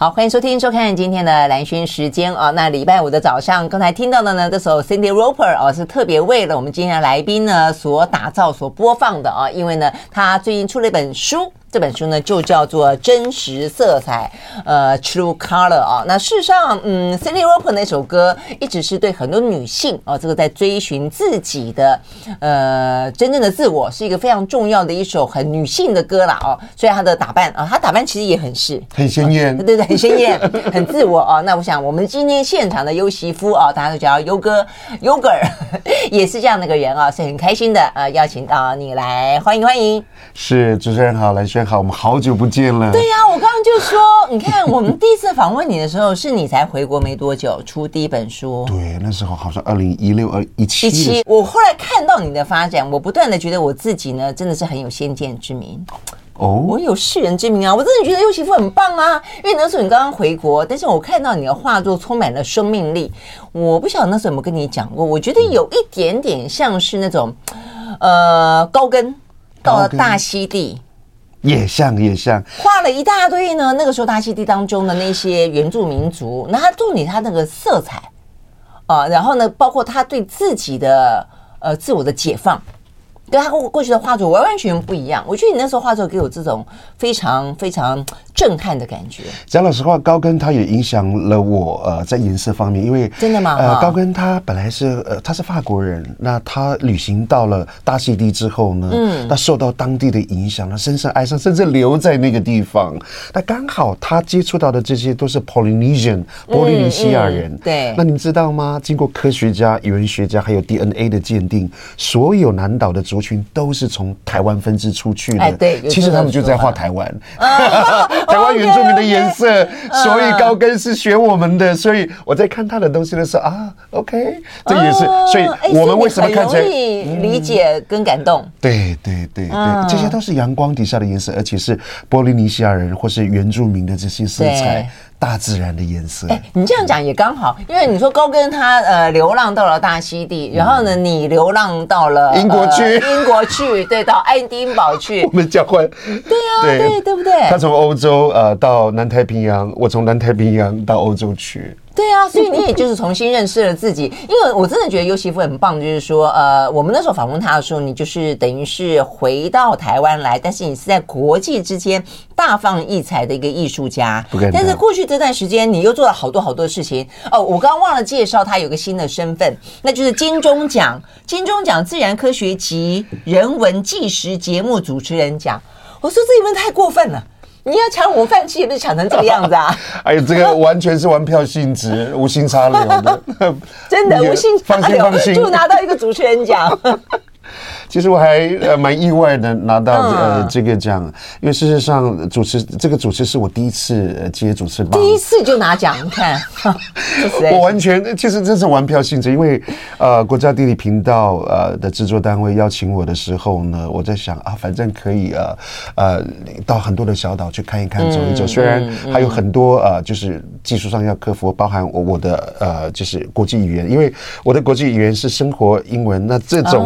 好，欢迎收听收看今天的蓝轩时间啊。那礼拜五的早上，刚才听到的呢，这首 Cindy Roper 哦，是特别为了我们今天的来宾呢所打造、所播放的啊。因为呢，他最近出了一本书。这本书呢，就叫做《真实色彩》，呃，True Color 啊。那事实上，嗯，Cyndi Lauper 那首歌一直是对很多女性啊，这个在追寻自己的呃真正的自我，是一个非常重要的一首很女性的歌啦。哦。所以她的打扮啊，她打扮其实也很是很鲜艳，对对对，很鲜艳，很自我啊。那我想，我们今天现场的优媳妇啊，大家都叫优哥、优哥儿，也是这样的一个人啊，是很开心的啊，邀请到你来，欢迎欢迎。是主持人好，兰萱。好，我们好久不见了。对呀、啊，我刚刚就说，你看，我们第一次访问你的时候，是你才回国没多久，出第一本书。对，那时候好像二零一六、二一七。一七，我后来看到你的发展，我不断的觉得我自己呢，真的是很有先见之明。哦，我有世人之明啊！我真的觉得优媳妇很棒啊！因为那时候你刚刚回国，但是我看到你的画作充满了生命力。我不晓得那时候有没有跟你讲过，我觉得有一点点像是那种，呃，高跟到了大溪地。也像也像，画了一大堆呢。那个时候大溪地当中的那些原住民族，那他重点他那个色彩啊，然后呢，包括他对自己的呃自我的解放。跟他过过去的画作完完全全不一样。我觉得你那时候画作给我这种非常非常震撼的感觉。讲老实话，高更他也影响了我。呃，在颜色方面，因为真的吗？呃，高更他本来是呃他是法国人，那他旅行到了大溪地之后呢，嗯，他受到当地的影响，他深深爱上，甚至留在那个地方。那刚好他接触到的这些都是 Polynesian 波利尼西亚人。嗯嗯、对。那你知道吗？经过科学家、语言学家还有 DNA 的鉴定，所有南岛的族群都是从台湾分支出去的，哎，对，其实他们就在画台湾，台湾原住民的颜色，所以高跟是学我们的，所以我在看他的东西的时候啊，OK，这也是，所以我们为什么看起来理解跟感动？对对对对，这些都是阳光底下的颜色，而且是波利尼西亚人或是原住民的这些色彩。大自然的颜色，哎，你这样讲也刚好，因为你说高跟他呃流浪到了大溪地，然后呢，你流浪到了英国去，英国去，对，到爱丁堡去，我们交换，对呀，对对不对？他从欧洲呃到南太平洋，我从南太平洋到欧洲去。对啊，所以你也就是重新认识了自己，因为我真的觉得优媳妇很棒，就是说，呃，我们那时候访问她的时候，你就是等于是回到台湾来，但是你是在国际之间大放异彩的一个艺术家。但是过去这段时间，你又做了好多好多的事情。哦，我刚刚忘了介绍他有个新的身份，那就是金钟奖金钟奖自然科学及人文纪实节目主持人奖。我说这一问太过分了。你要抢我饭吃，也不是抢成这个样子啊！哎呀，这个完全是玩票性质，无心插柳的，真的 无心插柳，放心放心，就拿到一个主持人奖。其实我还呃蛮意外的拿到呃这个奖，因为事实上主持这个主持是我第一次接主持棒，第一次就拿奖，你看，我完全其实这是玩票性质，因为呃国家地理频道呃的制作单位邀请我的时候呢，我在想啊，反正可以呃呃到很多的小岛去看一看走一走，虽然还有很多呃就是技术上要克服，包含我我的呃就是国际语言，因为我的国际语言是生活英文，那这种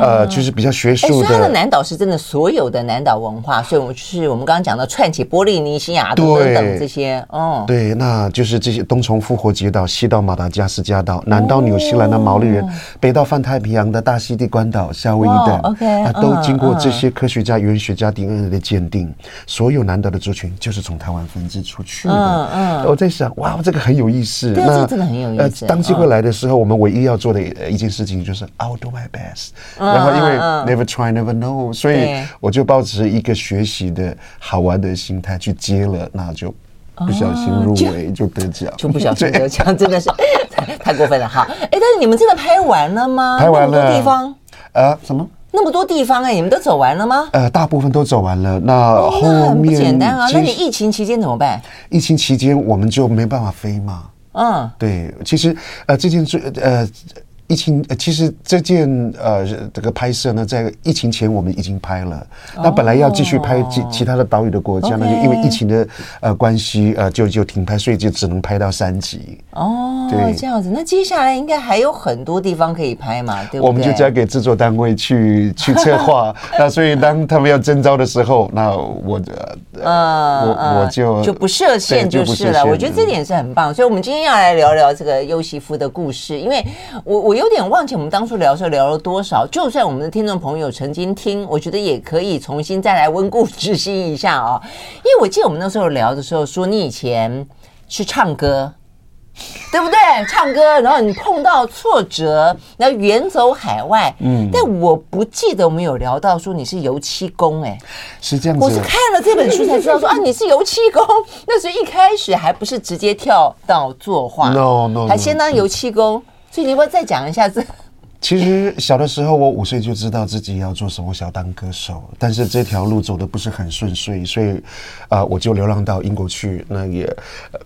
呃就是。是比较学术的。所以它的南岛是真的所有的南岛文化，所以我们就是我们刚刚讲的串起波利尼西亚等等这些。哦，对，那就是这些东从复活节岛，西到马达加斯加岛，南到纽西兰的毛利人，北到泛太平洋的大溪地关岛、夏威夷等。OK，啊，都经过这些科学家、语言学家 DNA 的鉴定，所有南岛的族群就是从台湾分支出去的。嗯嗯，我在想，哇，这个很有意思。对，这真的很有意思。当机会来的时候，我们唯一要做的一件事情就是 I'll do my best。然后因为 Never try, never know。所以我就抱持一个学习的好玩的心态去接了，那就不小心入围就得奖，就不小心得奖，真的是 太过分了哈！哎，但是你们真的拍完了吗？拍完了。那么多地方？呃，什么？那么多地方哎，你们都走完了吗？呃，大部分都走完了。那后面不简单啊！那你疫情期间怎么办？疫情期间我们就没办法飞嘛。嗯，对，其实呃，这件最呃。疫情，呃，其实这件呃这个拍摄呢，在疫情前我们已经拍了。那本来要继续拍其其他的岛屿的国家呢，就因为疫情的呃关系，呃就就停拍，所以就只能拍到三集。哦，对，这样子。那接下来应该还有很多地方可以拍嘛，对不对？我们就交给制作单位去去策划。那所以当他们要征招的时候，那我呃我我就就不设限就是了。我觉得这点是很棒。所以我们今天要来聊聊这个优媳妇的故事，因为我我。我有点忘记我们当初聊的时候聊了多少，就算我们的听众朋友曾经听，我觉得也可以重新再来温故知新一下啊、哦。因为我记得我们那时候聊的时候说，你以前去唱歌，对不对？唱歌，然后你碰到挫折，然后远走海外。嗯，但我不记得我们有聊到说你是油漆工，哎，是这样子。我是看了这本书才知道说 啊，你是油漆工。那时候一开始还不是直接跳到作画，no no，还先当油漆工。所以你要不要再讲一下这？其实小的时候，我五岁就知道自己要做什么，我想当歌手。但是这条路走的不是很顺遂，所以，啊、呃，我就流浪到英国去。那也，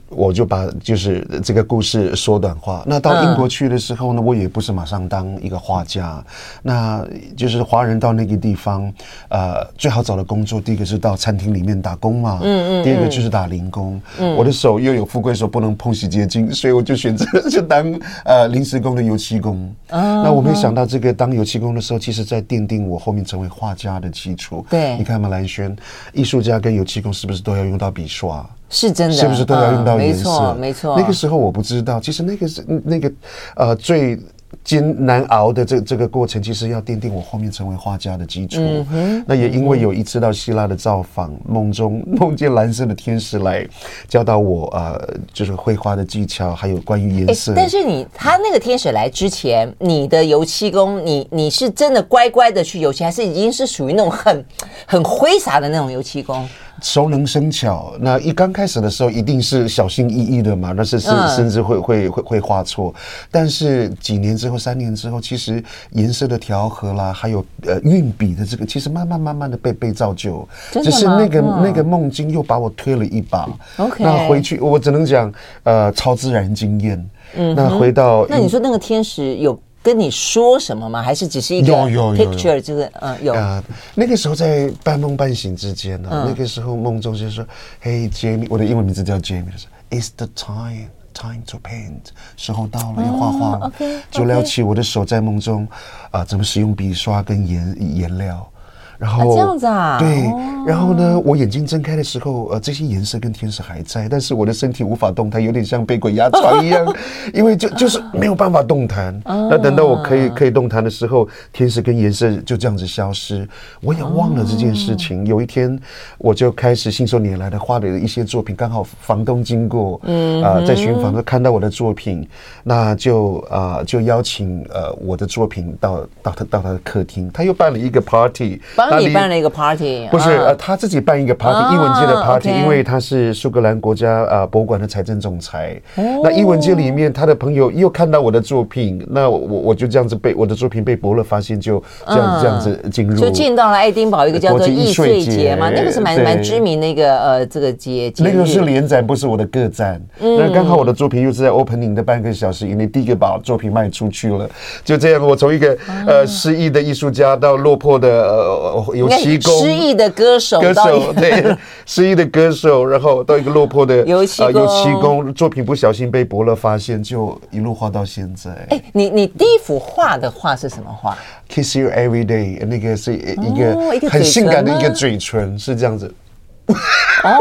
我就把就是这个故事缩短化。那到英国去的时候呢，我也不是马上当一个画家。那就是华人到那个地方，呃，最好找的工作，第一个是到餐厅里面打工嘛。嗯嗯。第二个就是打零工。嗯。我的手又有富贵手，不能碰洗洁精，所以我就选择 就当呃临时工的油漆工。嗯。那我们。没想到这个当油漆工的时候，其实在奠定我后面成为画家的基础。对，你看嘛，兰轩，艺术家跟油漆工是不是都要用到笔刷？是真的，是不是都要用到颜色？嗯、没错，没错。那个时候我不知道，其实那个是那个呃最。艰难熬的这这个过程，其实要奠定我后面成为画家的基础。嗯。那也因为有一次到希腊的造访，梦中 梦见蓝色的天使来教导我，呃，就是绘画的技巧，还有关于颜色。但是你他那个天使来之前，你的油漆工，你你是真的乖乖的去油漆，还是已经是属于那种很很挥洒的那种油漆工？熟能生巧，那一刚开始的时候一定是小心翼翼的嘛，那是甚甚至会会会会画错。但是几年之后，三年之后，其实颜色的调和啦，还有呃运笔的这个，其实慢慢慢慢的被被造就。只是那个那个梦境又把我推了一把。OK，那回去我只能讲呃超自然经验。嗯，那回到那你说那个天使有。跟你说什么吗？还是只是一个 picture？就是嗯，有啊。那个时候在半梦半醒之间呢，那个时候梦中就说：“Hey Jamie，我的英文名字叫 Jamie，就是 It's the time, time to paint，时候到了要画画了。”就撩起我的手，在梦中啊，怎么使用笔刷跟颜颜料。然后、啊、这样子啊，对，然后呢，我眼睛睁开的时候，呃，这些颜色跟天使还在，但是我的身体无法动弹，有点像被鬼压床一样，因为就就是没有办法动弹。那等到我可以可以动弹的时候，天使跟颜色就这样子消失，我也忘了这件事情。有一天，我就开始信手拈来的画了一些作品，刚好房东经过，嗯啊、呃，在巡访，看到我的作品，那就啊、呃、就邀请呃我的作品到到他到他的客厅，他又办了一个 party。那你办了一个 party，不是呃，他自己办一个 party，艺文界的 party，因为他是苏格兰国家呃博物馆的财政总裁。那艺文界里面，他的朋友又看到我的作品，那我我就这样子被我的作品被伯乐发现，就这样这样子进入，就进到了爱丁堡一个叫做艺穗节嘛，那个是蛮蛮知名的一个呃这个节。那个是联展，不是我的个展。那刚好我的作品又是在 opening 的半个小时以内，第一个把作品卖出去了。就这样，我从一个呃失意的艺术家到落魄的呃。油漆工，失意的歌手，歌手 对，失意的歌手，然后到一个落魄的油漆工，油漆工作品不小心被伯乐发现，就一路画到现在。哎，你你第一幅画的画是什么画？Kiss you every day，那个是一个很性感的一个嘴唇，是这样子。哦，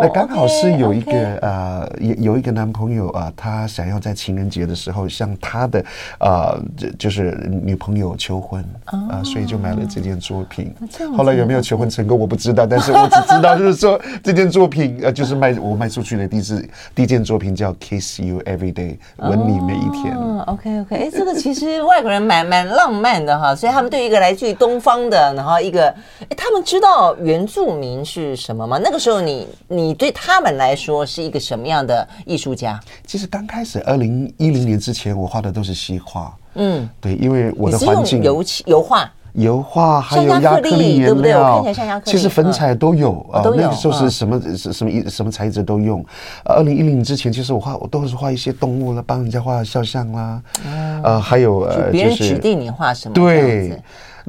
那刚好是有一个呃，有有一个男朋友啊，他想要在情人节的时候向他的呃，就就是女朋友求婚啊，所以就买了这件作品。后来有没有求婚成功我不知道，但是我只知道就是说这件作品呃，就是卖我卖出去的第一次第一件作品叫 Kiss You Every Day，吻你每一天。嗯，OK OK，哎，这个其实外国人蛮蛮浪漫的哈，所以他们对一个来自于东方的，然后一个哎，他们知道原住民是什么吗？那个时候你你对他们来说是一个什么样的艺术家？其实刚开始二零一零年之前，我画的都是西画。嗯，对，因为我的环境油漆油画。油画还有亚克力颜料，其实粉彩都有啊。那个时候是什么什什么一什么材质都用。二零一零之前，其实我画我都是画一些动物了，帮人家画肖像啦，呃，还有呃，别人指定你画什么对。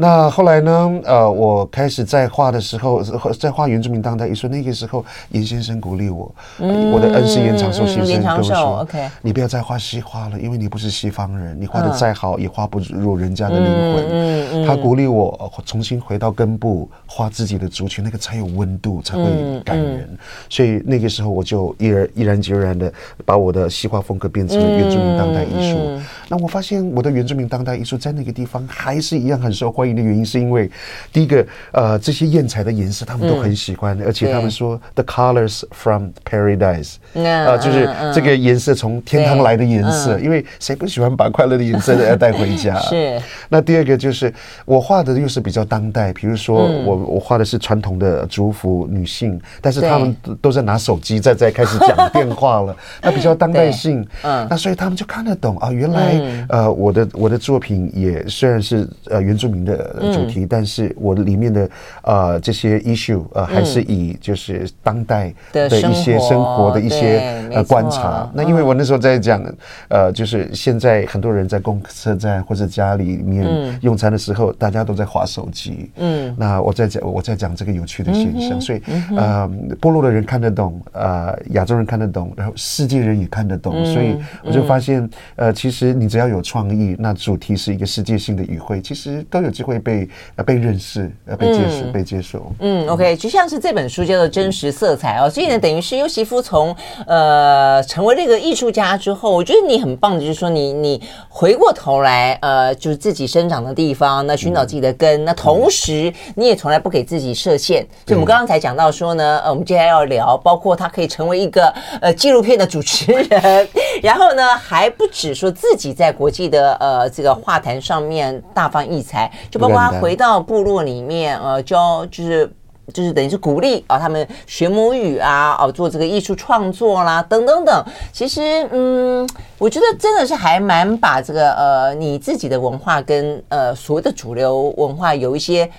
那后来呢？呃，我开始在画的时候，在画原住民当代艺术。那个时候，严先生鼓励我，嗯、我的恩师严长寿先生跟我说：“嗯嗯、你不要再画西画了，因为你不是西方人，你画的再好，嗯、也画不入人家的灵魂。嗯”嗯嗯、他鼓励我重新回到根部，画自己的族群，那个才有温度，才会感人。所以那个时候，我就毅然毅然决然的把我的西画风格变成了原住民当代艺术。那我发现，我的原住民当代艺术在那个地方还是一样很受欢迎。的原因是因为，第一个，呃，这些艳彩的颜色他们都很喜欢，而且他们说 the colors from paradise，啊，就是这个颜色从天堂来的颜色，因为谁不喜欢把快乐的颜色 要带回家？是。那第二个就是我画的又是比较当代，比如说我我画的是传统的族服女性，但是他们都在拿手机在在开始讲电话了，那比较当代性，嗯，那所以他们就看得懂啊，原来呃我的我的作品也虽然是呃原住民的。主题，但是我里面的呃这些 issue 呃还是以就是当代的一些生活的一些呃观察。那因为我那时候在讲呃就是现在很多人在公车站或者家里面用餐的时候，大家都在划手机。嗯，那我在讲我在讲这个有趣的现象，所以呃部落的人看得懂，呃亚洲人看得懂，然后世界人也看得懂，所以我就发现呃其实你只要有创意，那主题是一个世界性的语汇，其实都有机会。被呃被认识呃被接受、嗯、被接受。嗯 OK 就像是这本书叫做真实色彩哦，所以呢等于是优席夫从呃成为这个艺术家之后，我觉得你很棒的就是说你你回过头来呃就是自己生长的地方，那寻找自己的根，嗯、那同时你也从来不给自己设限。就、嗯、我们刚刚才讲到说呢，呃我们接下来要聊，包括他可以成为一个呃纪录片的主持人，然后呢还不止说自己在国际的呃这个画坛上面大放异彩，就包括。他回到部落里面，呃，教就是就是等于是鼓励啊，他们学母语啊，哦，做这个艺术创作啦，等等等。其实，嗯，我觉得真的是还蛮把这个呃你自己的文化跟呃所谓的主流文化有一些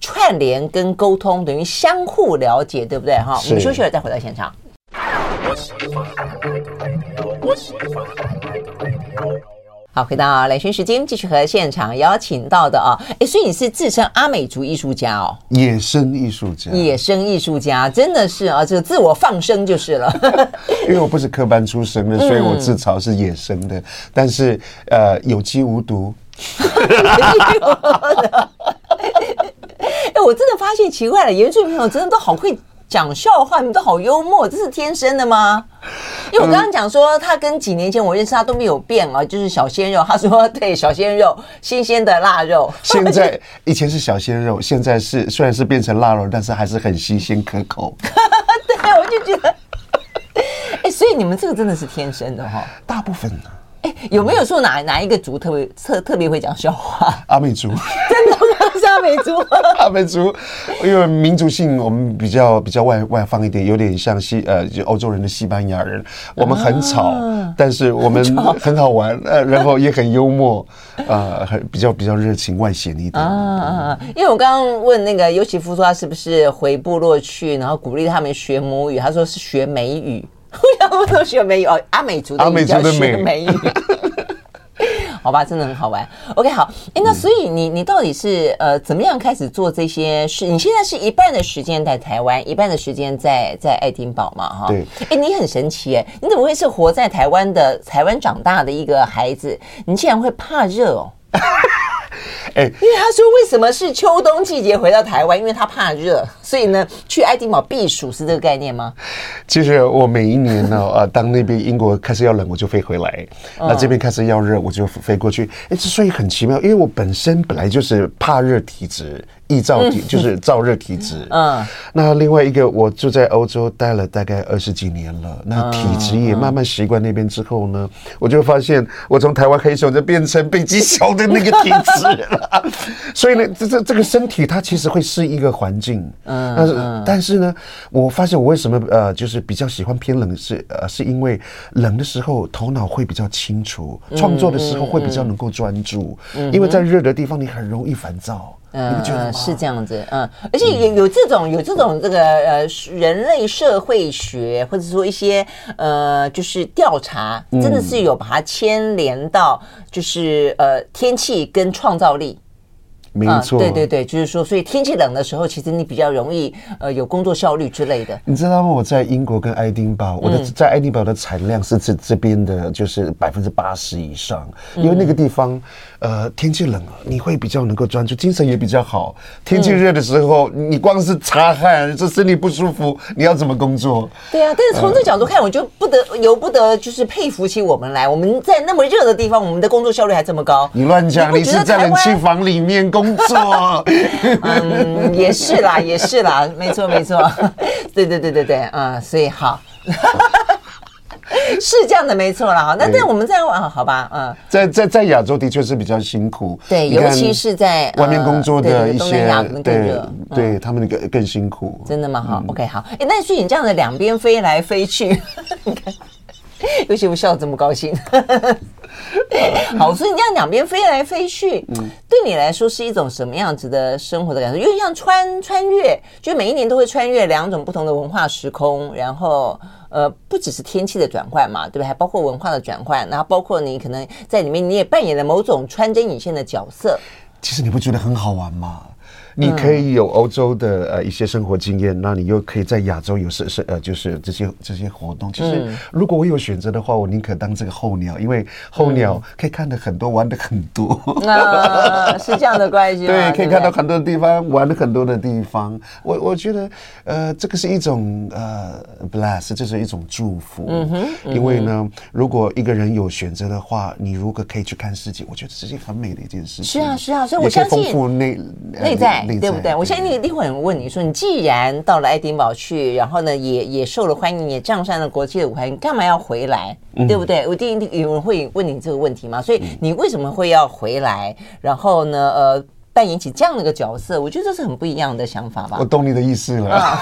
串联跟沟通，等于相互了解，对不对？哈，我们休息了再回到现场。好，回到兰萱时间，继续和现场邀请到的啊，哎，所以你是自称阿美族艺术家哦，野生艺术家，野生艺术家，真的是啊，这个自我放生就是了。因为我不是科班出身的，所以我自嘲是野生的，嗯、但是呃，有机无毒。哎，我真的发现奇怪了，原住民朋友真的都好会讲笑话，你们都好幽默，这是天生的吗？因为我刚刚讲说，他跟几年前我认识他都没有变啊，就是小鲜肉。他说 对，小鲜肉，新鲜的腊肉。现在以前是小鲜肉，现在是虽然是变成腊肉，但是还是很新鲜可口。对，我就觉得，哎，所以你们这个真的是天生的哈、哦，大部分呢。哎，有没有说哪哪一个族特别特特别会讲笑话？阿美族，真的吗？是阿美族，阿美族，因为民族性我们比较比较外外放一点，有点像西呃就欧洲人的西班牙人。我们很吵，啊、但是我们很好玩，呃，然后也很幽默，呃，很比较比较热情外显一点。啊啊啊！因为我刚刚问那个尤其夫说他是不是回部落去，然后鼓励他们学母语，他说是学美语。我都学美语哦，阿美族的美叫学美语，好吧，真的很好玩。OK，好，哎，那所以你你到底是呃怎么样开始做这些事？你现在是一半的时间在台湾，一半的时间在在爱丁堡嘛？哈，对。哎，你很神奇哎，你怎么会是活在台湾的台湾长大的一个孩子？你竟然会怕热哦？哎，因为他说，为什么是秋冬季节回到台湾？因为他怕热，所以呢，去爱丁堡避暑是这个概念吗？其实我每一年呢，呃，当那边英国开始要冷，我就飞回来；那这边开始要热，我就飞过去。哎，之所以很奇妙，因为我本身本来就是怕热体质，易燥体，就是燥热体质。嗯，那另外一个，我住在欧洲待了大概二十几年了，那体质也慢慢习惯那边之后呢，我就发现我从台湾黑熊就变成北极熊的那个体质了。所以呢，这这这个身体它其实会适应一个环境。嗯，但是但是呢，我发现我为什么呃就是比较喜欢偏冷是呃是因为冷的时候头脑会比较清楚，创作的时候会比较能够专注，因为在热的地方你很容易烦躁。嗯，是这样子，嗯，而且有有这种有这种这个呃人类社会学，或者说一些呃就是调查，真的是有把它牵连到就是呃天气跟创造力。没错、嗯，对对对，就是说，所以天气冷的时候，其实你比较容易呃有工作效率之类的。你知道吗？我在英国跟爱丁堡，我的在爱丁堡的产量是这这边的，就是百分之八十以上，因为那个地方呃天气冷了，你会比较能够专注，精神也比较好。天气热的时候，你光是擦汗，这身体不舒服，你要怎么工作？对啊，但是从这角度看，我就不得由不得就是佩服起我们来。我们在那么热的地方，我们的工作效率还这么高。你乱讲，你是在冷气房里面工。工作，嗯，也是啦，也是啦，没错，没错，对对对对对，啊、嗯，所以好，是这样的，没错啦。好，那在我们再玩，好吧，嗯，在在在亚洲的确是比较辛苦，对，尤其是在外面工作的一些，对对，他们更更辛苦，真的吗？好，OK，好，哎，那所以你这样的两边飞来飞去，你看，尤其我笑得这么高兴。好，所以你这样两边飞来飞去，嗯，对你来说是一种什么样子的生活的感受？因为像穿穿越，就每一年都会穿越两种不同的文化时空，然后呃，不只是天气的转换嘛，对不对？还包括文化的转换，然后包括你可能在里面你也扮演了某种穿针引线的角色。其实你不觉得很好玩吗？你可以有欧洲的呃一些生活经验，那你又可以在亚洲有是是呃就是这些这些活动。其实如果我有选择的话，我宁可当这个候鸟，因为候鸟可以看的很多，玩的很多。啊，是这样的关系。对，可以看到很多的地方，玩的很多的地方。我我觉得呃这个是一种呃 bless，这是一种祝福。嗯哼。因为呢，如果一个人有选择的话，你如果可以去看世界，我觉得这是很美的一件事情。是啊，是啊，所以我相信丰富内内在。对不对？我相信一定会有人问你说，你既然到了爱丁堡去，然后呢，也也受了欢迎，也站上了国际的舞台，你干嘛要回来？对不对？我一定有人会问你这个问题嘛。所以你为什么会要回来？然后呢，呃。扮演起这样的一个角色，我觉得这是很不一样的想法吧。我懂你的意思了，啊，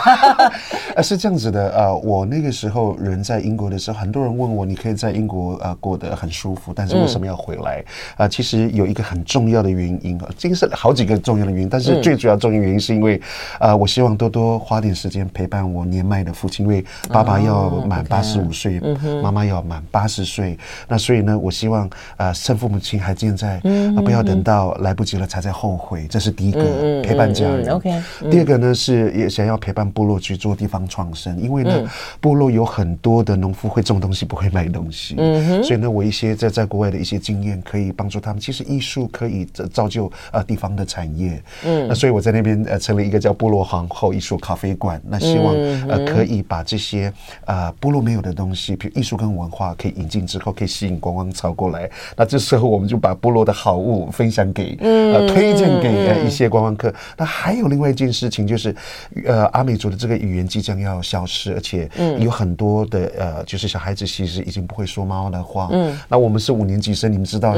是这样子的，呃，我那个时候人在英国的时候，很多人问我，你可以在英国呃过得很舒服，但是为什么要回来？啊、呃，其实有一个很重要的原因啊，这个是好几个重要的原因，但是最主要重要的原因是因为，呃，我希望多多花点时间陪伴我年迈的父亲，因为爸爸要满八十五岁，妈妈要满八十岁，那所以呢，我希望呃，趁父母亲还健在，啊、呃，不要等到来不及了才在后。会，这是第一个陪伴家人。OK，第二个呢是也想要陪伴部落去做地方创生，因为呢部落有很多的农夫会种东西，不会卖东西。嗯，所以呢，我一些在在国外的一些经验可以帮助他们。其实艺术可以造就呃地方的产业。嗯，那所以我在那边呃成立一个叫部落皇后艺术咖啡馆。那希望呃可以把这些呃部落没有的东西，比如艺术跟文化，可以引进之后，可以吸引观光潮过来。那这时候我们就把部落的好物分享给呃推荐。给呃一些观光客，那还有另外一件事情就是，呃，阿美族的这个语言即将要消失，而且有很多的呃，就是小孩子其实已经不会说妈妈的话。嗯，那我们是五年级生，你们知道，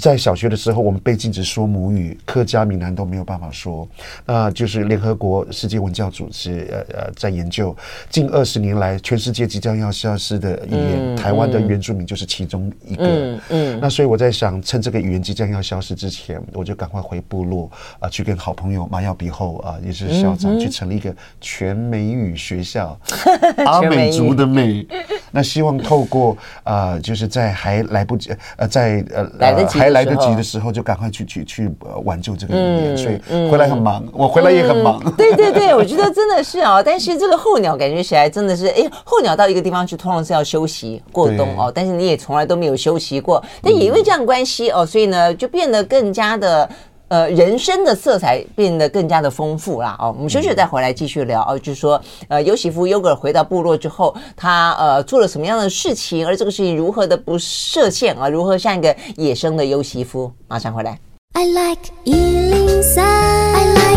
在小学的时候我们被禁止说母语，客家闽南都没有办法说。那就是联合国世界文教组织呃呃在研究，近二十年来全世界即将要消失的语言，台湾的原住民就是其中一个。嗯嗯，那所以我在想，趁这个语言即将要消失之前，我就赶快回部。部落啊，去跟好朋友马耀比后啊，也是校长，去成立一个全美语学校，阿美族的美。那希望透过啊，就是在还来不及呃，在呃还来得及的时候，就赶快去去去挽救这个语言。所以回来很忙，我回来也很忙。对对对，我觉得真的是啊。但是这个候鸟感觉起来真的是，哎，候鸟到一个地方去，通常是要休息过冬哦。但是你也从来都没有休息过，但也因为这样关系哦，所以呢，就变得更加的。呃，人生的色彩变得更加的丰富啦。哦，我们休息再回来继续聊哦，就是说，呃，尤喜夫尤格尔回到部落之后，他呃做了什么样的事情，而这个事情如何的不设限啊，如何像一个野生的尤喜夫？马上回来。I like 103, I like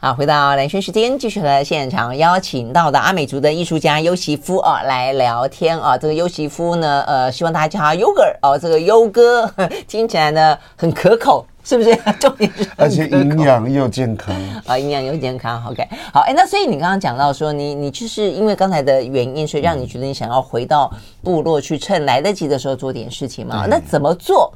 好，回到兰萱时间，继续和现场邀请到的阿美族的艺术家优席夫啊来聊天啊。这个优席夫呢，呃，希望大家叫他优哥哦。这个优哥 听起来呢很可口，是不是？重点是而且营养又健康啊，营养又健康。OK，好，哎，那所以你刚刚讲到说，你你就是因为刚才的原因，所以让你觉得你想要回到部落去，趁来得及的时候做点事情嘛？那怎么做？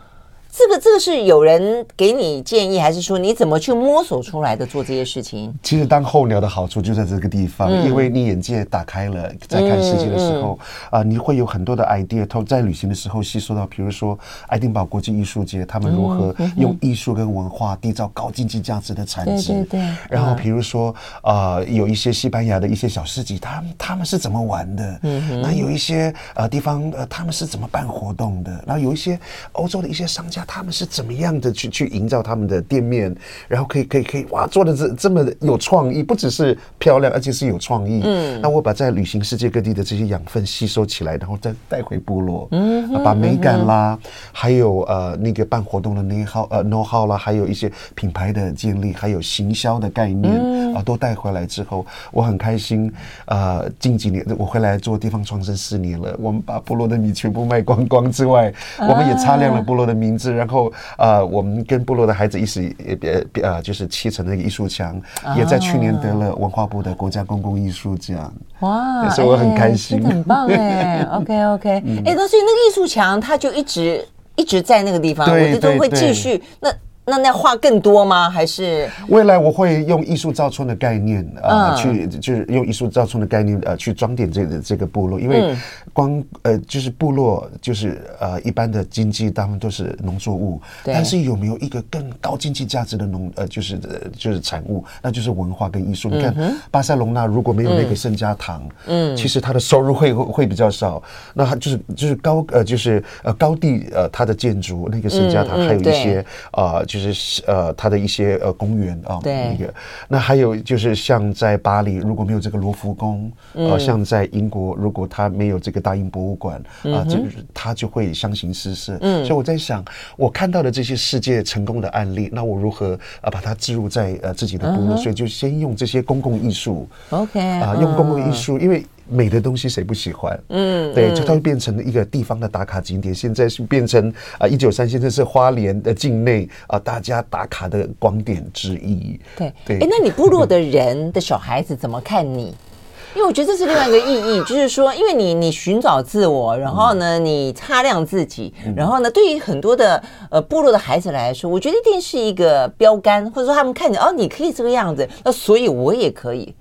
这个这个是有人给你建议，还是说你怎么去摸索出来的做这些事情？其实当候鸟的好处就在这个地方，嗯、因为你眼界打开了，在看世界的时候啊、嗯嗯呃，你会有很多的 idea。透在旅行的时候吸收到，比如说爱丁堡国际艺术节，他们如何用艺术跟文化缔造高经济价值的产值。对对对。然后比如说啊、呃，有一些西班牙的一些小市集，他们他们是怎么玩的？嗯。那有一些呃地方呃，他们是怎么办活动的？然后有一些欧洲的一些商家。他们是怎么样的去去营造他们的店面，然后可以可以可以哇，做的这这么有创意，不只是漂亮，而且是有创意。嗯，那我把在旅行世界各地的这些养分吸收起来，然后再带回部落，嗯，把美感啦，还有呃那个办活动的 know how 呃 know how 啦，还有一些品牌的建立，还有行销的概念啊，都带回来之后，我很开心。呃，近几年我回来做地方创生四年了，我们把部落的米全部卖光光之外，我们也擦亮了部落的名字。然后，呃，我们跟部落的孩子一起，呃，呃，就是砌成那个艺术墙，也在去年得了文化部的国家公共艺术奖。哇，所以我很开心，欸、很棒哎。OK OK，哎、嗯，那所以那个艺术墙，它就一直一直在那个地方，对我都会继续那。那那画更多吗？还是？未来我会用艺术造村的概念啊、呃，去就是用艺术造村的概念呃，去装点这个这个部落，因为光呃就是部落就是呃一般的经济大部分都是农作物，但是有没有一个更高经济价值的农呃就是就是产物，那就是文化跟艺术。你看巴塞隆纳如果没有那个圣家堂，嗯，其实它的收入会会会比较少。那它就是就是高呃就是呃高地呃它的建筑那个圣家堂还有一些呃。就是呃，它的一些呃公园啊，对那个，那还有就是像在巴黎，如果没有这个罗浮宫，呃，嗯、像在英国，如果他没有这个大英博物馆啊，这、呃、就是他就会相形失色。嗯，所以我在想，我看到的这些世界成功的案例，那我如何啊把它置入在呃自己的部落？所以就先用这些公共艺术，OK 啊，用公共艺术，因为。美的东西谁不喜欢？嗯，对，就它会变成了一个地方的打卡景点。现在是变成啊，一九三现在是花莲的境内啊，大家打卡的光点之一。对对，哎，那你部落的人的小孩子怎么看你？因为我觉得这是另外一个意义，就是说，因为你你寻找自我，然后呢，你擦亮自己，然后呢，对于很多的呃部落的孩子来说，我觉得一定是一个标杆，或者说他们看见哦，你可以这个样子，那所以我也可以。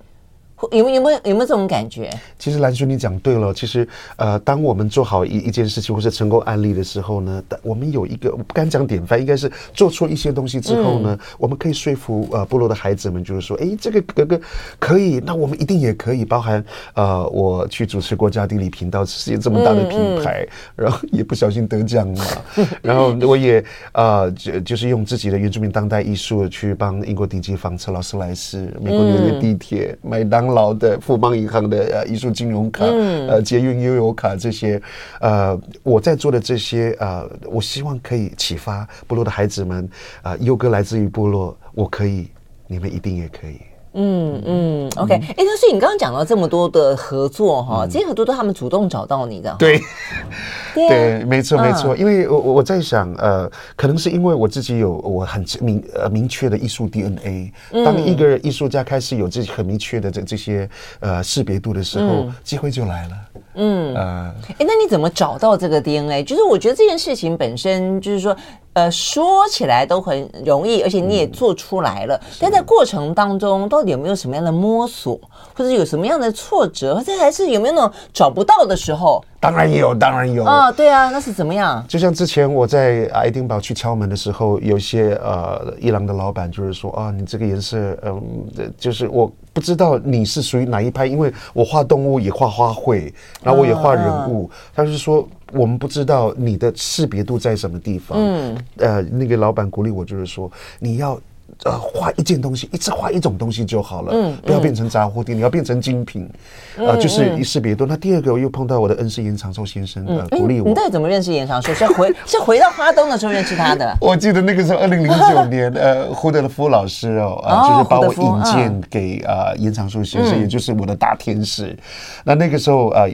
有没有没有有没有这种感觉？其实兰萱你讲对了。其实呃，当我们做好一一件事情或是成功案例的时候呢，我们有一个我不敢讲典范，应该是做出一些东西之后呢，嗯、我们可以说服呃部落的孩子们，就是说，哎，这个哥哥可以，那我们一定也可以。包含呃，我去主持国家地理频道，世界这么大的品牌，嗯嗯、然后也不小心得奖了。然后我也呃就就是用自己的原住民当代艺术去帮英国顶级房车劳斯莱斯、美国纽约地铁、麦当劳。老的富邦银行的呃艺术金融卡，嗯、呃捷运悠游卡这些，呃我在做的这些呃，我希望可以启发部落的孩子们啊，优、呃、哥来自于部落，我可以，你们一定也可以。嗯嗯，OK，哎，那所以你刚刚讲到这么多的合作哈，这些合作都他们主动找到你的，对，对，没错没错，因为我我在想，呃，可能是因为我自己有我很明呃明确的艺术 DNA，当一个艺术家开始有自己很明确的这这些呃识别度的时候，机会就来了。嗯。呃，哎，那你怎么找到这个 DNA？就是我觉得这件事情本身就是说。呃，说起来都很容易，而且你也做出来了。嗯、但在过程当中，到底有没有什么样的摸索，或者有什么样的挫折，或者还是有没有那种找不到的时候？当然有，当然有。啊、哦，对啊，那是怎么样？就像之前我在爱丁堡去敲门的时候，有些呃伊朗的老板就是说啊，你这个颜色，嗯、呃，就是我不知道你是属于哪一派，因为我画动物也画花卉，然后我也画人物，啊、他是说。我们不知道你的识别度在什么地方。嗯，呃，那个老板鼓励我，就是说你要呃画一件东西，一直画一种东西就好了，嗯，不要变成杂货店，你要变成精品，呃，就是一识别多。那第二个我又碰到我的恩师严长寿先生，呃，鼓励我。你到底怎么认识严长寿？是回 是回到花东的时候认识他的？我记得那个时候二零零九年，呃，胡德夫老师哦，啊，就是把我引荐给啊严长寿先生，也就是我的大天使。那那个时候啊，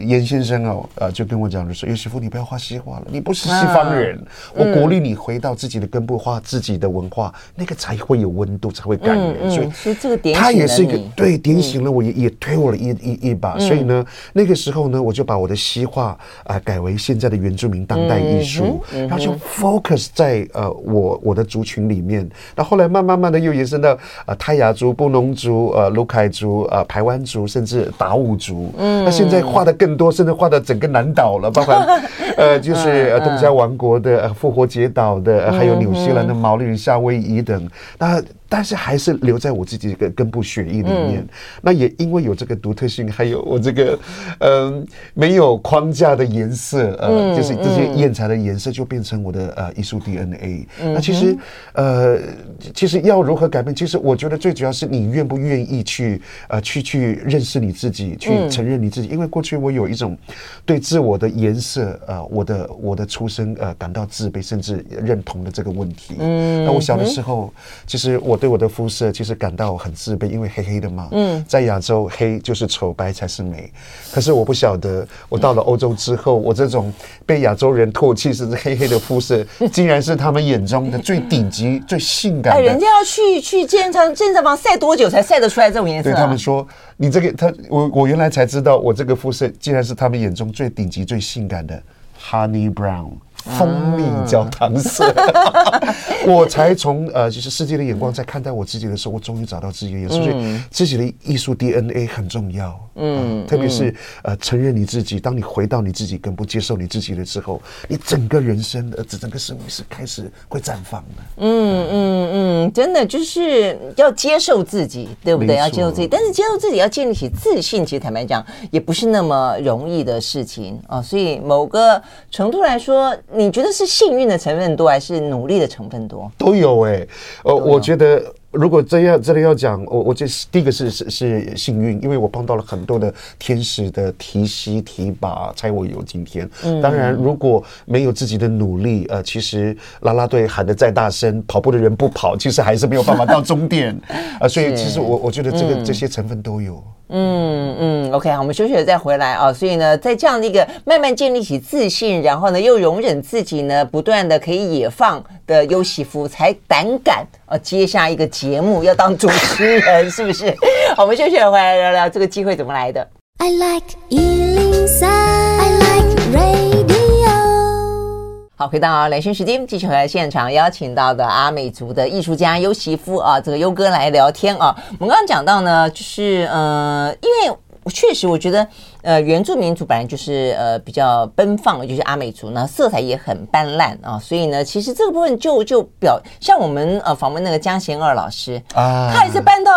严先生哦，呃，就跟我讲就说，尤师傅，你不要画西画了，你不是西方人，我鼓励你回到自己的根部，画自己的文化，那个才会有温度，才会感人。所以，所以这个点他也是一个对点醒了我，也也推我了一一一把。所以呢，那个时候呢，我就把我的西画啊改为现在的原住民当代艺术，然后就 focus 在呃我我的族群里面。那后来慢慢慢的又延伸到呃泰雅族、布农族、呃卢凯族、呃排湾族，甚至达悟族。嗯，那现在画的更多，甚至画到整个南岛了，包括 呃就是呃东加王国的复活节岛的，还有纽西兰的毛利人、夏威夷等。那但是还是留在我自己的根部血液里面。嗯、那也因为有这个独特性，还有我这个嗯、呃、没有框架的颜色，呃，嗯、就是这些艳彩的颜色就变成我的呃艺术 DNA。嗯、那其实呃其实要如何改变？其实我觉得最主要是你愿不愿意去呃去去认识你自己，去承认你自己。嗯、因为过去我有一种对自我的颜色呃我的我的出生呃感到自卑甚至认同的这个问题。嗯，那我小的时候其实我。对我的肤色其实感到很自卑，因为黑黑的嘛。嗯，在亚洲黑就是丑，白才是美。可是我不晓得，我到了欧洲之后，我这种被亚洲人唾弃甚至黑黑的肤色，竟然是他们眼中的最顶级、最性感的。哎，人家要去去健身健身房晒多久才晒得出来这种颜色？对他们说，你这个他我我原来才知道，我这个肤色竟然是他们眼中最顶级、最性感的 Honey Brown。蜂蜜焦糖色，我才从呃，就是世界的眼光在看待我自己的时候，我终于找到自己的颜色。所以自己的艺术 DNA 很重要，嗯，特别是呃，承认你自己。当你回到你自己跟不，接受你自己的时候，你整个人生的整个生命是开始会绽放的。嗯嗯嗯，真的就是要接受自己，对不对？要接受自己，但是接受自己要建立起自信，其实坦白讲也不是那么容易的事情啊。所以某个程度来说。你觉得是幸运的成分多，还是努力的成分多？都有哎、欸，呃，我觉得如果这样真的要讲，我我这第一个是是是幸运，因为我碰到了很多的天使的提携提拔，才我有今天。嗯，当然如果没有自己的努力，呃，其实拉拉队喊得再大声，跑步的人不跑，其实还是没有办法到终点。啊、呃，所以其实我我觉得这个、嗯、这些成分都有。嗯嗯，OK，我们休息了再回来啊。所以呢，在这样的一个慢慢建立起自信，然后呢又容忍自己呢，不断的可以野放的优席夫，才胆敢啊接下一个节目要当主持人，是不是？好，我们休息了回来聊聊这个机会怎么来的。I like 103。I like Ray 好，回到连线时间，继续来现场邀请到的阿美族的艺术家优媳夫啊，这个优哥来聊天啊。我们刚刚讲到呢，就是呃，因为确实我觉得呃，原住民族本来就是呃比较奔放，就是阿美族呢，色彩也很斑斓啊，所以呢，其实这个部分就就表像我们呃访问那个江贤二老师啊，他也是搬到。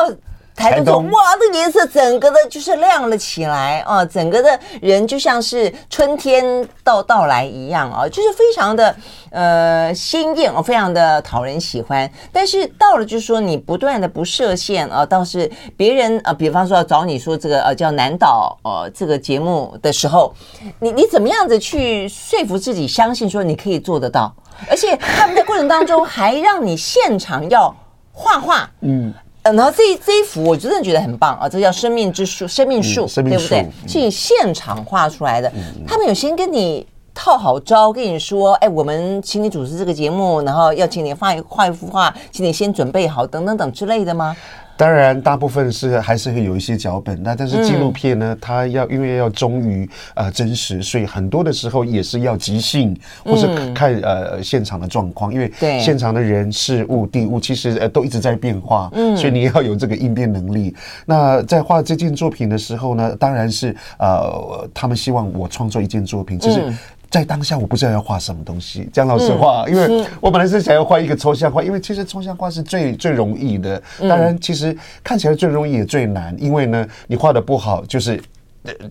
台东说哇，这个颜色整个的就是亮了起来啊！整个的人就像是春天到到来一样啊，就是非常的呃鲜艳哦，非常的讨人喜欢。但是到了就是说你不断的不设限啊，倒是别人啊，比方说要找你说这个呃叫南岛呃这个节目的时候，你你怎么样子去说服自己相信说你可以做得到？而且他们在过程当中还让你现场要画画，嗯。然后这这一幅我真的觉得很棒啊！这叫生命之树，生命树，嗯、对不对？是你现场画出来的。嗯、他们有先跟你套好招，跟你说：“哎，我们请你主持这个节目，然后要请你画一画一幅画，请你先准备好，等等等之类的吗？”当然，大部分是还是会有一些脚本，那但是纪录片呢，它要因为要忠于呃真实，所以很多的时候也是要即兴，或是看呃现场的状况，因为现场的人事物地物其实呃都一直在变化，嗯，所以你要有这个应变能力。那在画这件作品的时候呢，当然是呃他们希望我创作一件作品，就是。在当下，我不知道要画什么东西。讲老实话，因为我本来是想要画一个抽象画，因为其实抽象画是最最容易的。当然，其实看起来最容易也最难，因为呢，你画的不好，就是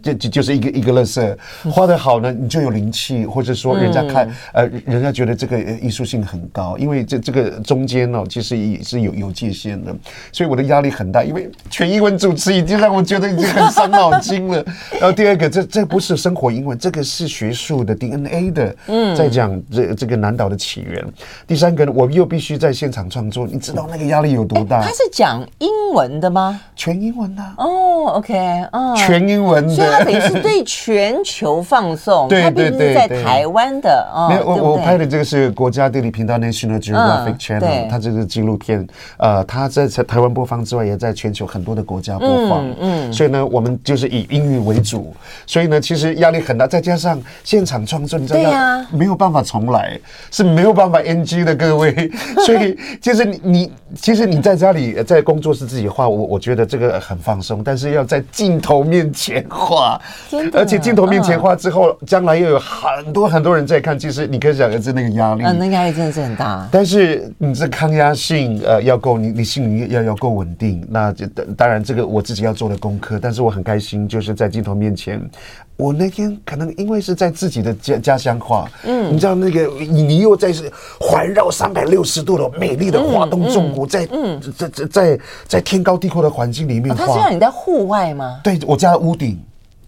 就就就是一个一个乐色。画的好呢，你就有灵气，或者说人家看，呃，人家觉得这个艺术性很高，因为这这个中间呢，其实也是有有界限的，所以我的压力很大，因为全英文主持已经让我觉得已经很伤脑筋了。然后第二个，这这不是生活英文，这个是学术的 DNA 的，嗯，在讲这这个南岛的起源。第三个呢，我又必须在现场创作，你知道那个压力有多大？他是讲英文的吗？全英文的。哦，OK，哦，全英文的，所以它等于是对全球放送。它并不是，在台湾的。没有，我我拍的这个是国家地理频道 National Geographic Channel，它这个纪录片，呃，它在台湾播放之外，也在全球很多的国家播放。嗯，所以呢，我们就是以英语为主，所以呢，其实压力很大，再加上现场创作，你知道，没有办法重来，是没有办法 NG 的，各位。所以，其实你你，其实你在家里在工作室自己画，我我觉得这个很放松，但是要在镜头面前画，而且镜头面前画之后，将来又有很多很多人在看，其实你可以想而知那个压力，嗯，那压力真的是很大。但是你这抗压性呃要够，你你心里要要够稳定，那就当然这个我自己要做的功课，但是我很开心，就是在镜头面前。我那天可能因为是在自己的家家乡画，嗯，你知道那个你又在是环绕三百六十度的美丽的华东纵谷，在在在在在天高地阔的环境里面画。他是让你在户外吗？对，我家的屋顶。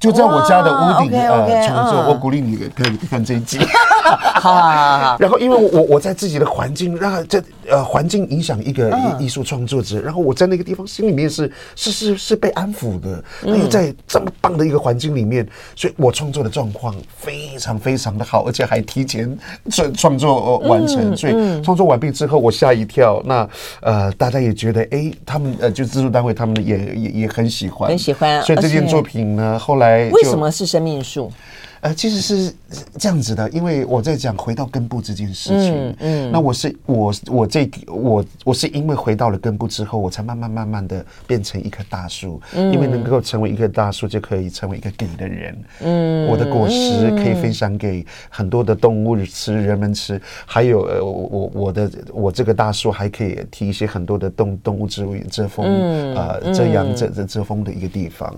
就在我家的屋顶呃创作，我鼓励你可以看这一集。好，好，好。然后因为我我在自己的环境，让这呃环境影响一个艺术创作者，然后我在那个地方心里面是是是是被安抚的。那又在这么棒的一个环境里面，所以我创作的状况非常非常的好，而且还提前创创作完成。所以创作完毕之后，我吓一跳。那呃大家也觉得哎，他们呃就制作单位他们也也也很喜欢，很喜欢。所以这件作品呢，后来。为什么是生命树？呃，其实是这样子的，因为我在讲回到根部这件事情。嗯，嗯，那我是我我这我我是因为回到了根部之后，我才慢慢慢慢的变成一棵大树。嗯，因为能够成为一棵大树，就可以成为一个给的人。嗯，我的果实可以分享给很多的动物吃，人们吃，还有呃，我我我的我这个大树还可以提一些很多的动动物之遮风，嗯、呃，遮阳遮遮遮风的一个地方。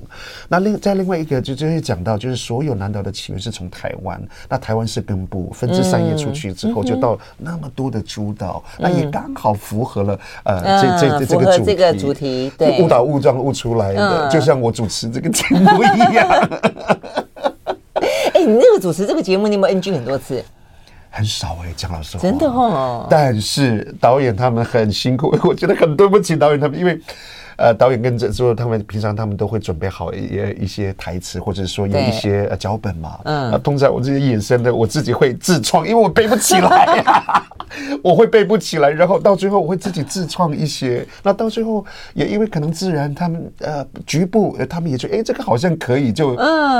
那另在另外一个就就会讲到，就是所有南岛的起源是从台湾，那台湾是根部，分支散叶出去之后，就到那么多的诸岛，那也刚好符合了呃这这这个这个主题，对，误打误撞误出来的，就像我主持这个节目一样。哎，你那个主持这个节目，你有没有 NG 很多次？很少哎，讲老实话，真的哦。但是导演他们很辛苦，我觉得很对不起导演他们，因为。呃，导演跟着说，他们平常他们都会准备好一一些台词，或者说有一些呃脚本嘛。嗯。啊，通常我这些衍生的，我自己会自创，因为我背不起来呀，我会背不起来，然后到最后我会自己自创一些。那到最后也因为可能自然，他们呃局部他们也觉得，哎，这个好像可以，就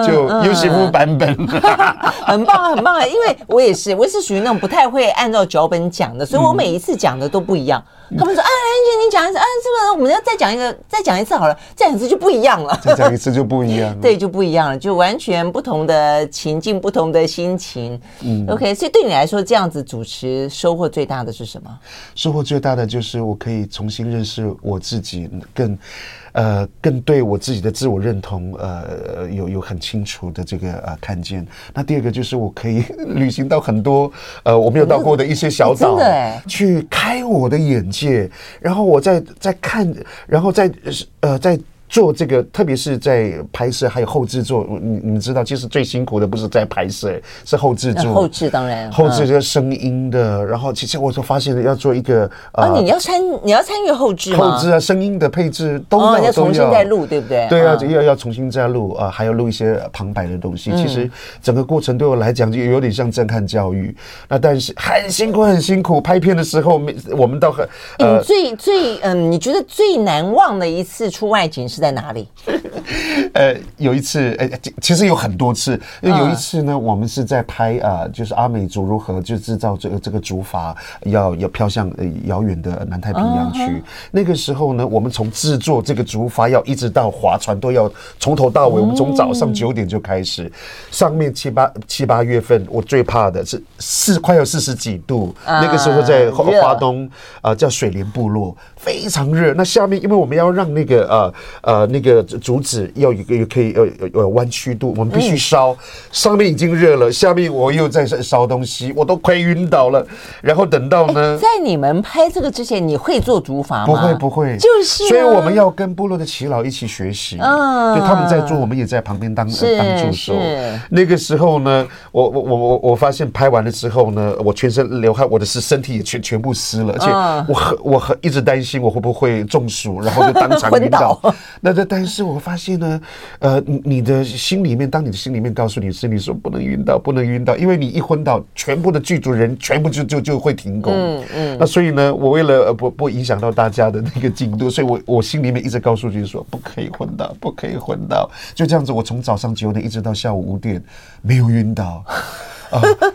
就优席夫版本，很棒很棒。因为我也是，我也是属于那种不太会按照脚本讲的，所以我每一次讲的都不一样。他们说哎，安姐，你讲一次啊，是不是？我们要再讲一个。再讲一次好了，再讲一次就不一样了。再讲一次就不一样了，对，就不一样了，就完全不同的情境，不同的心情。嗯，OK，所以对你来说，这样子主持收获最大的是什么？收获最大的就是我可以重新认识我自己，更。呃，更对我自己的自我认同，呃，有有很清楚的这个呃看见。那第二个就是我可以 旅行到很多呃我没有到过的一些小岛，去开我的眼界。然后我再再看，然后再呃再。做这个，特别是在拍摄还有后制作，你你们知道，其实最辛苦的不是在拍摄，是后制作。后制当然，后制这个声音的，然后其实我就发现了要做一个啊，你要参你要参与后制后制啊，声音的配置都要要重新再录，对不对？对啊，要要重新再录啊，还要录一些旁白的东西。其实整个过程对我来讲就有点像震撼教育。那但是很辛苦很辛苦，拍片的时候我们都很。你最最嗯，你觉得最难忘的一次出外景是？在哪里？呃，有一次，呃，其实有很多次。有一次呢，我们是在拍啊、呃，就是阿美族如何就制造这个这个竹筏，要要飘向呃遥远的南太平洋去。Uh. 那个时候呢，我们从制作这个竹筏要一直到划船，都要从头到尾。我们从早上九点就开始，上面七八七八月份，我最怕的是四快要四十几度。Uh. 那个时候在花花东啊、呃，叫水帘部落，非常热。那下面因为我们要让那个呃。呃那个竹子要有个可以有有有弯曲度，我们必须烧，上面已经热了，下面我又在烧东西，我都快晕倒了。然后等到呢，在你们拍这个之前，你会做竹筏吗？不会不会，就是，所以我们要跟部落的耆老一起学习，嗯，就，他们在做，我们也在旁边当当助手。那个时候呢，我我我我我发现拍完了之后呢，我全身流汗，我的是身体也全全部湿了，而且我很我很一直担心我会不会中暑，然后就当场晕倒。那这但是我发现呢，呃，你的心里面，当你的心里面告诉你是，你说不能晕倒，不能晕倒，因为你一昏倒，全部的剧组人全部就就就会停工。嗯嗯。那所以呢，我为了不不影响到大家的那个进度，所以我我心里面一直告诉自己说不可以昏倒，不可以昏倒。就这样子，我从早上九点一直到下午五点没有晕倒。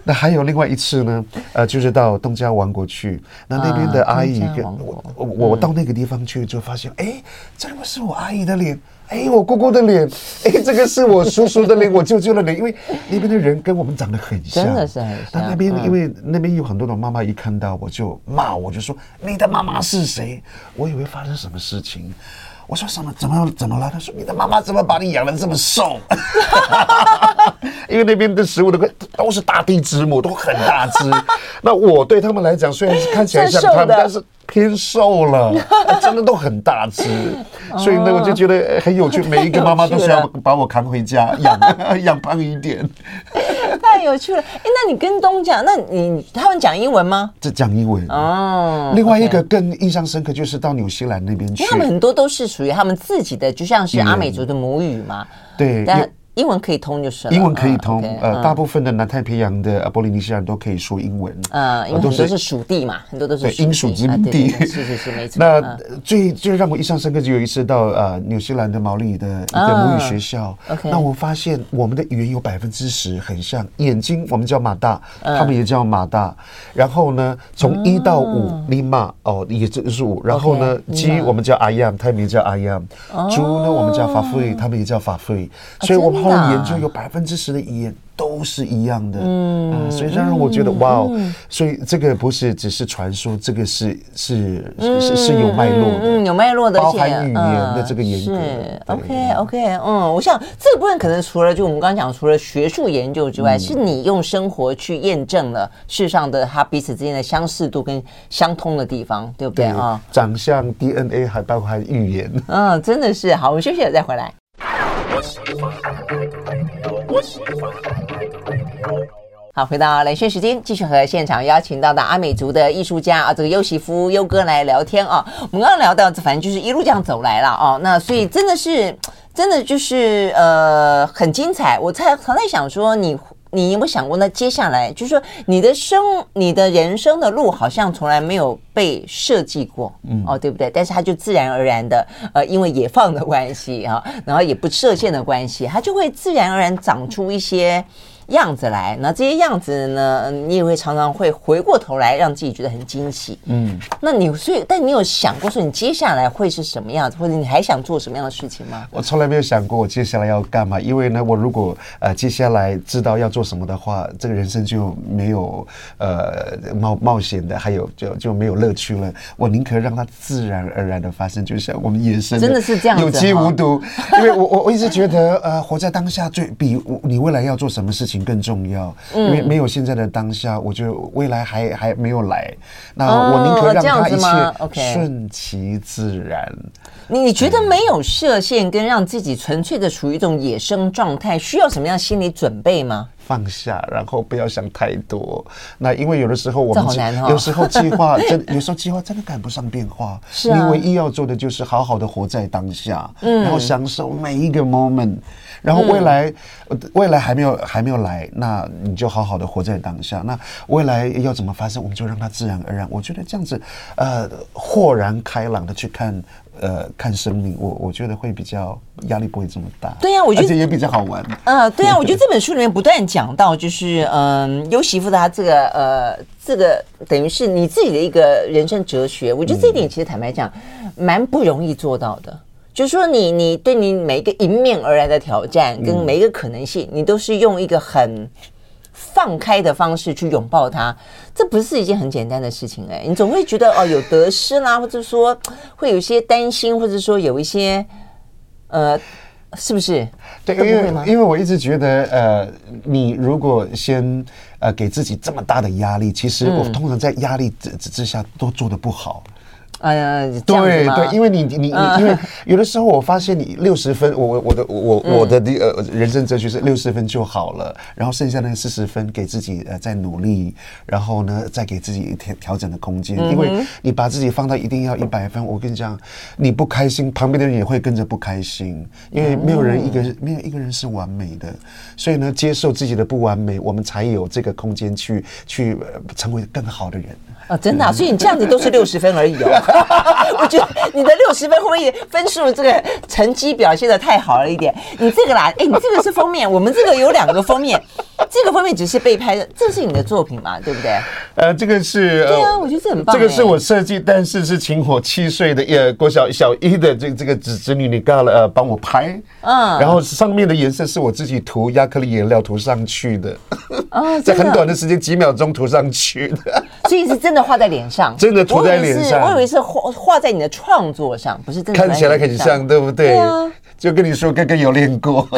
那还有另外一次呢，呃，就是到东加王国去，那那边的阿姨跟我，我我到那个地方去就发现，哎、嗯，这个是我阿姨的脸，哎，我姑姑的脸，哎，这个是我叔叔的脸，我舅舅的脸，因为那边的人跟我们长得很像，真的是很像。那那边因为那边有很多的妈妈，一看到我就骂我，就说你的妈妈是谁？我以为发生什么事情。我说什么？怎么怎么了？他说你的妈妈怎么把你养的这么瘦？因为那边的食物都都是大地之母，都很大只。那我对他们来讲，虽然是看起来像他们，但是。偏瘦了，真的都很大只，所以呢，我就觉得很有趣。每一个妈妈都 是要把我扛回家养，养胖一点。太有趣了！哎，那你跟东讲，那你他们讲英文吗？这讲英文哦。另外一个更印象深刻，就是到纽西兰那边去，他们很多都是属于他们自己的，就像是阿美族的母语嘛。对。英文可以通就是了。英文可以通，呃，大部分的南太平洋的波利尼西亚人都可以说英文。呃，因为很多是属地嘛，很多都是英属殖民地。是是是，没错。那最最让我印象深刻，就有一次到呃纽西兰的毛利的一个母语学校。那我发现我们的语言有百分之十很像，眼睛我们叫马大，他们也叫马大。然后呢，从一到五，尼玛哦也就是五。然后呢，鸡我们叫阿 m，他们也叫阿样。猪呢，我们叫法费，他们也叫法费。所以我们。研究有百分之十的语言都是一样的，嗯，啊、所以让我觉得、嗯、哇哦，所以这个不是只是传说，这个是是、嗯、是是有脉络的，嗯，有脉络的，包含语言的这个研究。是。OK OK，嗯，我想这个部分可能除了就我们刚刚讲，除了学术研究之外，嗯、是你用生活去验证了世上的它彼此之间的相似度跟相通的地方，对不对？啊？长相、DNA 还包含语言，嗯，真的是。好，我们休息了再回来。好，回到兰萱时间，继续和现场邀请到的阿美族的艺术家啊，这个优媳夫优哥来聊天啊。我们刚刚聊到，反正就是一路这样走来了啊。那所以真的是，真的就是呃，很精彩。我在常在想说。你有没有想过，那接下来就是说，你的生，你的人生的路好像从来没有被设计过，嗯，哦，对不对？但是它就自然而然的，呃，因为野放的关系啊，然后也不设限的关系，它就会自然而然长出一些。样子来，那这些样子呢，你也会常常会回过头来让自己觉得很惊喜。嗯，那你所以，但你有想过说你接下来会是什么样子，或者你还想做什么样的事情吗？我从来没有想过我接下来要干嘛，因为呢，我如果呃接下来知道要做什么的话，这个人生就没有呃冒冒险的，还有就就没有乐趣了。我宁可让它自然而然的发生，就像我们野生真的是这样子，有机无毒。因为我我我一直觉得呃活在当下最比你未来要做什么事情。更重要，因为没有现在的当下，我觉得未来还还没有来。那我宁可让它一切顺其自然。你你觉得没有设限，跟让自己纯粹的处于一种野生状态，需要什么样心理准备吗？放下，然后不要想太多。那因为有的时候我们有时候计划真，有时候计划真的赶不上变化。是啊。你唯一要做的就是好好的活在当下，嗯，然后享受每一个 moment。然后未来，嗯、未来还没有还没有来，那你就好好的活在当下。那未来要怎么发生，我们就让它自然而然。我觉得这样子，呃，豁然开朗的去看，呃，看生命，我我觉得会比较压力不会这么大。对呀、啊，我觉得也比较好玩。呃，对呀、啊，我觉得这本书里面不断讲到，就是嗯，优媳妇的他这个呃，这个等于是你自己的一个人生哲学。我觉得这一点其实坦白讲，蛮不容易做到的。就是说你，你你对你每一个迎面而来的挑战，跟每一个可能性，你都是用一个很放开的方式去拥抱它，这不是一件很简单的事情哎。你总会觉得哦，有得失啦，或者说会有一些担心，或者说有一些呃，是不是？对，因为因为我一直觉得，呃，你如果先呃给自己这么大的压力，其实我通常在压力之之下都做的不好。哎呀，对对，因为你你你，因为 有的时候我发现你六十分，我我我的我我的第呃人生哲学是六十分就好了，然后剩下那个四十分给自己呃再努力，然后呢再给自己调调整的空间，因为你把自己放到一定要一百分，我跟你讲，你不开心，旁边的人也会跟着不开心，因为没有人一个没有一个人是完美的，所以呢，接受自己的不完美，我们才有这个空间去去成为更好的人。啊，真的，啊，所以你这样子都是六十分而已哦。我觉得你的六十分会不会分数这个成绩表现的太好了一点？你这个啦，哎，你这个是封面，我们这个有两个封面，这个封面只是被拍的，这是你的作品嘛，对不对？呃，这个是，对啊，我觉得这很棒。这个是我设计，但是是请我七岁的呃郭小小一的这这个侄侄女你告了呃帮我拍，嗯，然后上面的颜色是我自己涂亚克力颜料涂上去的，啊，在很短的时间几秒钟涂上去的，所以是真的。画在脸上，真的涂在脸上。我以为是画画在你的创作上，不是真的。看起来很像，对不对？对啊，就跟你说，刚刚有练过。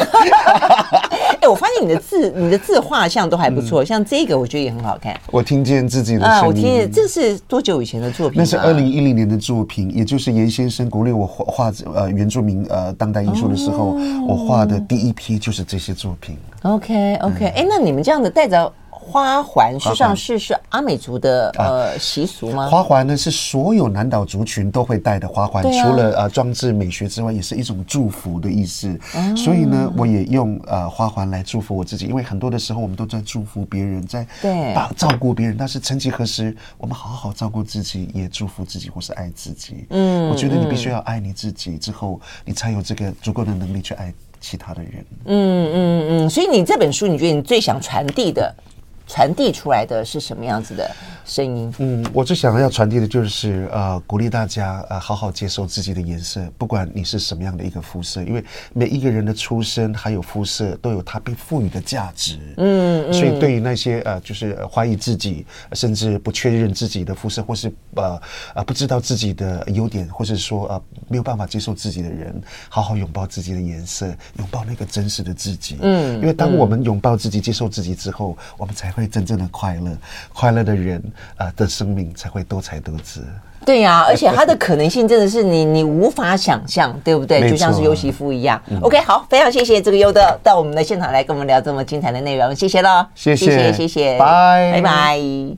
哎，我发现你的字，你的字画像都还不错，像这个我觉得也很好看。我听见自己的声音。我听见，这是多久以前的作品？那是二零一零年的作品，也就是严先生鼓励我画画呃原住民呃当代艺术的时候，我画的第一批就是这些作品。OK OK，哎，那你们这样子带着。花环实际上是是阿美族的呃习俗吗？花环呢是所有南岛族群都会戴的花环，除了呃装置美学之外，也是一种祝福的意思。所以呢，我也用呃花环来祝福我自己，因为很多的时候我们都在祝福别人，在对照顾别人，但是曾几何时，我们好好照顾自己，也祝福自己或是爱自己。嗯，我觉得你必须要爱你自己，之后你才有这个足够的能力去爱其他的人。嗯嗯嗯，所以你这本书，你觉得你最想传递的？传递出来的是什么样子的声音？嗯，我最想要传递的就是呃，鼓励大家呃，好好接受自己的颜色，不管你是什么样的一个肤色，因为每一个人的出身还有肤色都有它被赋予的价值。嗯，嗯，所以对于那些呃，就是怀疑自己，甚至不确认自己的肤色，或是呃呃不知道自己的优点，或是说呃没有办法接受自己的人，好好拥抱自己的颜色，拥抱那个真实的自己。嗯，因为当我们拥抱自己、接受自己之后，我们才会。会真正的快乐，快乐的人啊、呃、的生命才会多才多姿。对呀、啊，而且它的可能性真的是你 你无法想象，对不对？就像是优媳妇一样。嗯、OK，好，非常谢谢这个优的到我们的现场来跟我们聊这么精彩的内容，谢谢了，谢谢，谢谢，拜拜 bye，拜拜。